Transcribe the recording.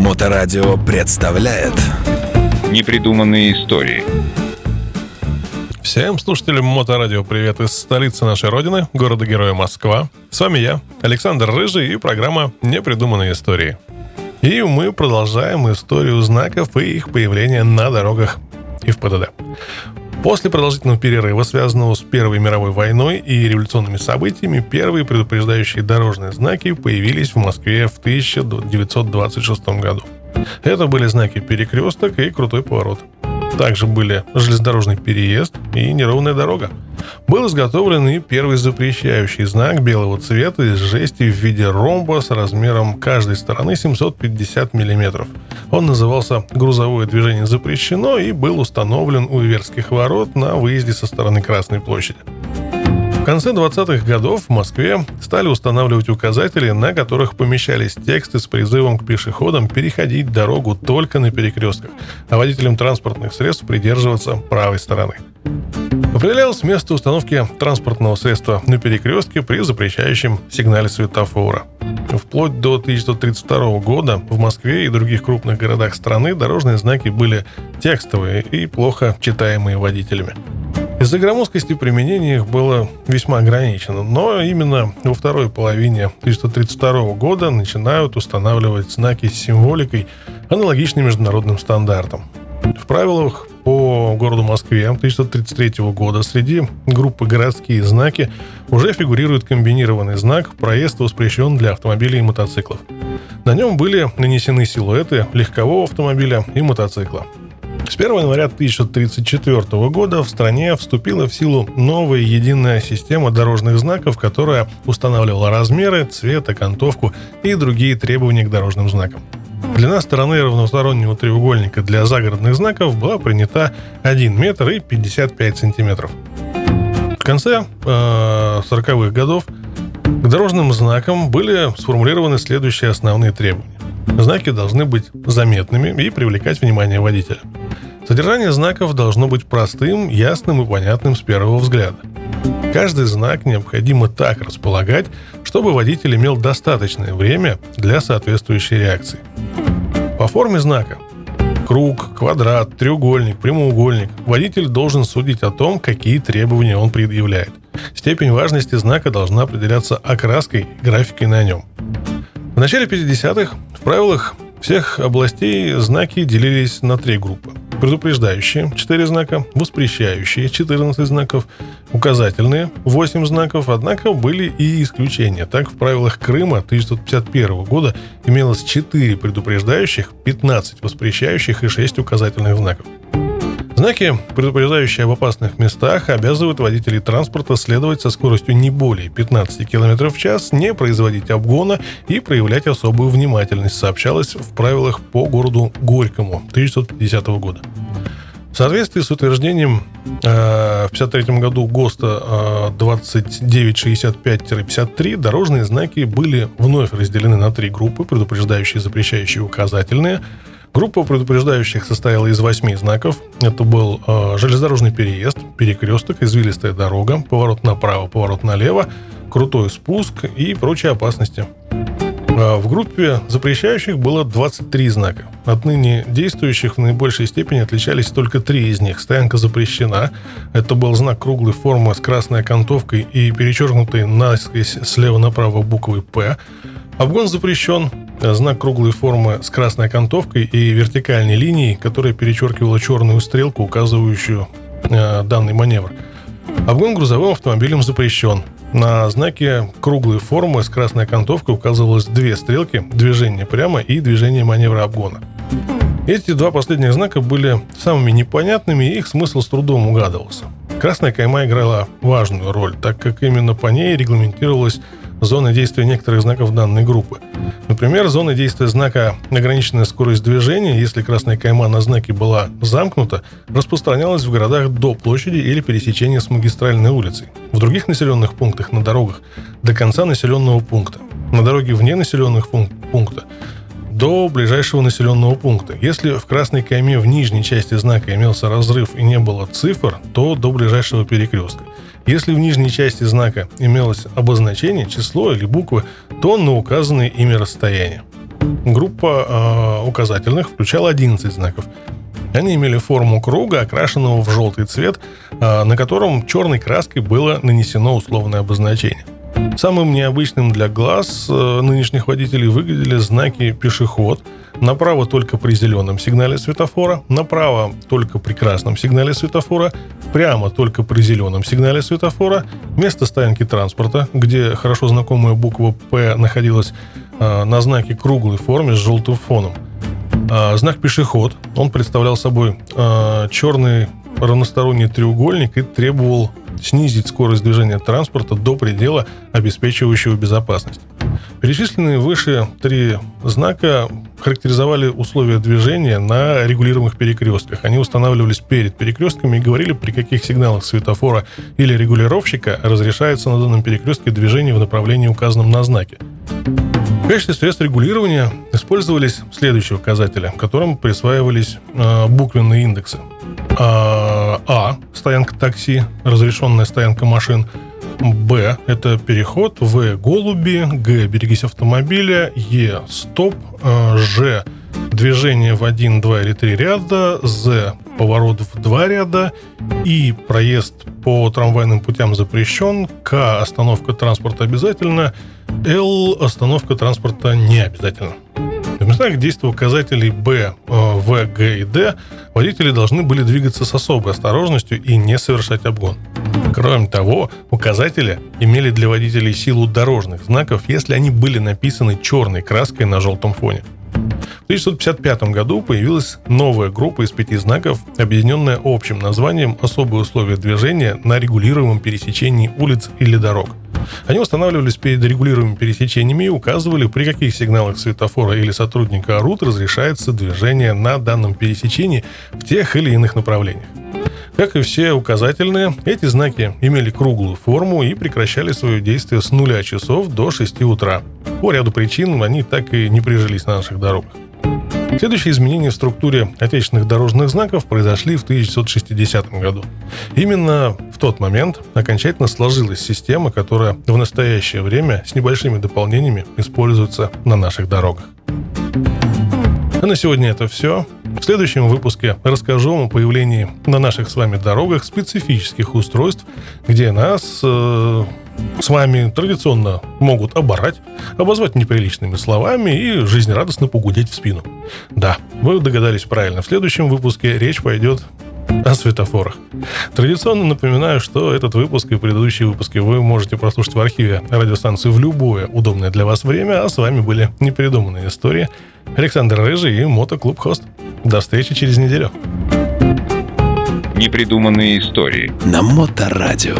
Моторадио представляет Непридуманные истории Всем слушателям Моторадио привет из столицы нашей родины, города-героя Москва. С вами я, Александр Рыжий и программа «Непридуманные истории». И мы продолжаем историю знаков и их появления на дорогах и в ПДД. После продолжительного перерыва, связанного с Первой мировой войной и революционными событиями, первые предупреждающие дорожные знаки появились в Москве в 1926 году. Это были знаки перекресток и крутой поворот. Также были железнодорожный переезд и неровная дорога. Был изготовлен и первый запрещающий знак белого цвета из жести в виде ромба с размером каждой стороны 750 мм. Он назывался «Грузовое движение запрещено» и был установлен у Иверских ворот на выезде со стороны Красной площади. В конце 20-х годов в Москве стали устанавливать указатели, на которых помещались тексты с призывом к пешеходам переходить дорогу только на перекрестках, а водителям транспортных средств придерживаться правой стороны. Определялось место установки транспортного средства на перекрестке при запрещающем сигнале светофора. Вплоть до 1932 года в Москве и других крупных городах страны дорожные знаки были текстовые и плохо читаемые водителями. Из-за громоздкости применения их было весьма ограничено, но именно во второй половине 1932 года начинают устанавливать знаки с символикой, аналогичной международным стандартам. В правилах по городу Москве 1933 года среди группы «Городские знаки» уже фигурирует комбинированный знак «Проезд воспрещен для автомобилей и мотоциклов». На нем были нанесены силуэты легкового автомобиля и мотоцикла. С 1 января 1934 года в стране вступила в силу новая единая система дорожных знаков, которая устанавливала размеры, цвет, окантовку и другие требования к дорожным знакам. Длина стороны равностороннего треугольника для загородных знаков была принята 1 метр и 55 сантиметров. В конце э, 40-х годов к дорожным знакам были сформулированы следующие основные требования. Знаки должны быть заметными и привлекать внимание водителя. Содержание знаков должно быть простым, ясным и понятным с первого взгляда. Каждый знак необходимо так располагать, чтобы водитель имел достаточное время для соответствующей реакции. По форме знака круг, квадрат, треугольник, прямоугольник, водитель должен судить о том, какие требования он предъявляет. Степень важности знака должна определяться окраской и графикой на нем. В начале 50-х в правилах всех областей знаки делились на три группы. Предупреждающие – 4 знака, воспрещающие – 14 знаков, указательные – 8 знаков, однако были и исключения. Так, в правилах Крыма 1951 года имелось 4 предупреждающих, 15 воспрещающих и 6 указательных знаков. Знаки, предупреждающие об опасных местах, обязывают водителей транспорта следовать со скоростью не более 15 км в час, не производить обгона и проявлять особую внимательность, сообщалось в правилах по городу Горькому 1950 года. В соответствии с утверждением э, в 1953 году ГОСТа э, 2965-53 дорожные знаки были вновь разделены на три группы, предупреждающие, запрещающие, указательные – Группа предупреждающих состояла из восьми знаков. Это был э, железнодорожный переезд, перекресток, извилистая дорога, поворот направо, поворот налево, крутой спуск и прочие опасности. А в группе запрещающих было 23 знака. Отныне действующих в наибольшей степени отличались только три из них. Стоянка запрещена. Это был знак круглой формы с красной окантовкой и перечеркнутой насквозь слева направо буквой «П». Обгон запрещен. Знак круглой формы с красной окантовкой и вертикальной линией, которая перечеркивала черную стрелку, указывающую э, данный маневр. Обгон грузовым автомобилем запрещен. На знаке круглой формы с красной окантовкой указывалось две стрелки – движение прямо и движение маневра обгона. Эти два последних знака были самыми непонятными, и их смысл с трудом угадывался. Красная кайма играла важную роль, так как именно по ней регламентировалась зоны действия некоторых знаков данной группы. Например, зона действия знака «ограниченная скорость движения», если красная кайма на знаке была замкнута, распространялась в городах до площади или пересечения с магистральной улицей. В других населенных пунктах на дорогах до конца населенного пункта. На дороге вне населенных пункта до ближайшего населенного пункта. Если в красной кайме в нижней части знака имелся разрыв и не было цифр, то до ближайшего перекрестка. Если в нижней части знака имелось обозначение, число или буквы, то на указанное ими расстояние. Группа э, указательных включала 11 знаков. Они имели форму круга, окрашенного в желтый цвет, э, на котором черной краской было нанесено условное обозначение. Самым необычным для глаз э, нынешних водителей выглядели знаки «пешеход», направо только при зеленом сигнале светофора, направо только при красном сигнале светофора, прямо только при зеленом сигнале светофора, место стоянки транспорта, где хорошо знакомая буква «П» находилась э, на знаке круглой форме с желтым фоном. Э, знак «пешеход», он представлял собой э, черный равносторонний треугольник и требовал снизить скорость движения транспорта до предела, обеспечивающего безопасность. Перечисленные выше три знака характеризовали условия движения на регулируемых перекрестках. Они устанавливались перед перекрестками и говорили, при каких сигналах светофора или регулировщика разрешается на данном перекрестке движение в направлении, указанном на знаке. В качестве средств регулирования использовались следующие указатели, которым присваивались э, буквенные индексы. А, а – стоянка такси, разрешенная стоянка машин. Б – это переход. В – голуби. Г – берегись автомобиля. Е – стоп. А, Ж – движение в один, два или три ряда. З – поворот в два ряда. И проезд по трамвайным путям запрещен. К – остановка транспорта обязательно. Л – остановка транспорта не обязательно. В местах действия указателей Б, э, В, Г и Д водители должны были двигаться с особой осторожностью и не совершать обгон. Кроме того, указатели имели для водителей силу дорожных знаков, если они были написаны черной краской на желтом фоне. В 1955 году появилась новая группа из пяти знаков, объединенная общим названием «Особые условия движения на регулируемом пересечении улиц или дорог». Они устанавливались перед регулируемыми пересечениями и указывали, при каких сигналах светофора или сотрудника РУТ разрешается движение на данном пересечении в тех или иных направлениях. Как и все указательные, эти знаки имели круглую форму и прекращали свое действие с нуля часов до 6 утра. По ряду причин они так и не прижились на наших дорогах. Следующие изменения в структуре отечественных дорожных знаков произошли в 1960 году. Именно в тот момент окончательно сложилась система, которая в настоящее время с небольшими дополнениями используется на наших дорогах. А на сегодня это все. В следующем выпуске расскажу вам о появлении на наших с вами дорогах специфических устройств, где нас э, с вами традиционно могут оборать, обозвать неприличными словами и жизнерадостно погудеть в спину. Да, вы догадались правильно. В следующем выпуске речь пойдет о светофорах. Традиционно напоминаю, что этот выпуск и предыдущие выпуски вы можете прослушать в архиве радиостанции в любое удобное для вас время, а с вами были непридуманные истории. Александр Рыжий и Мотоклуб Хост. До встречи через неделю. Непридуманные истории. На Моторадио.